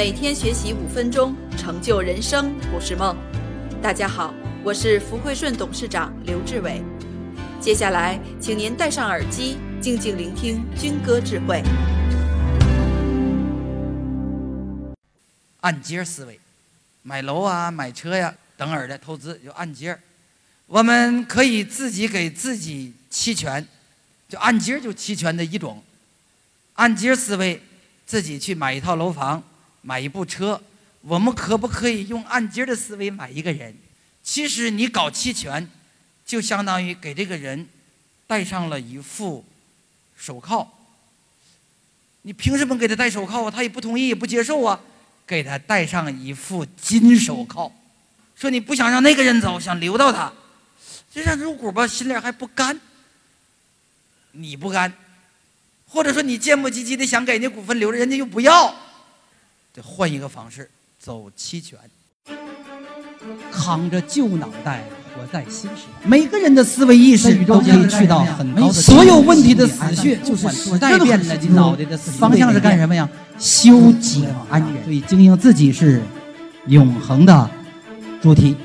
每天学习五分钟，成就人生不是梦。大家好，我是福汇顺董事长刘志伟。接下来，请您戴上耳机，静静聆听军歌智慧。按揭思维，买楼啊、买车呀等儿的投资就按揭我们可以自己给自己期权，就按揭就期权的一种。按揭思维，自己去买一套楼房，买一部车，我们可不可以用按揭的思维买一个人？其实你搞期权，就相当于给这个人戴上了一副手铐。你凭什么给他戴手铐啊？他也不同意，也不接受啊。给他戴上一副金手铐，说你不想让那个人走，想留到他，这让入股吧，心里还不甘。你不甘。或者说你贱不唧唧的想给那股份留着，人家又不要，得换一个方式走期权。扛着旧脑袋活在新时代，每个人的思维意识都可以去到很高的。所有问题的死穴就是时代变了，脑袋的方向是干什么呀？修己安人。所以经营自己是永恒的主题。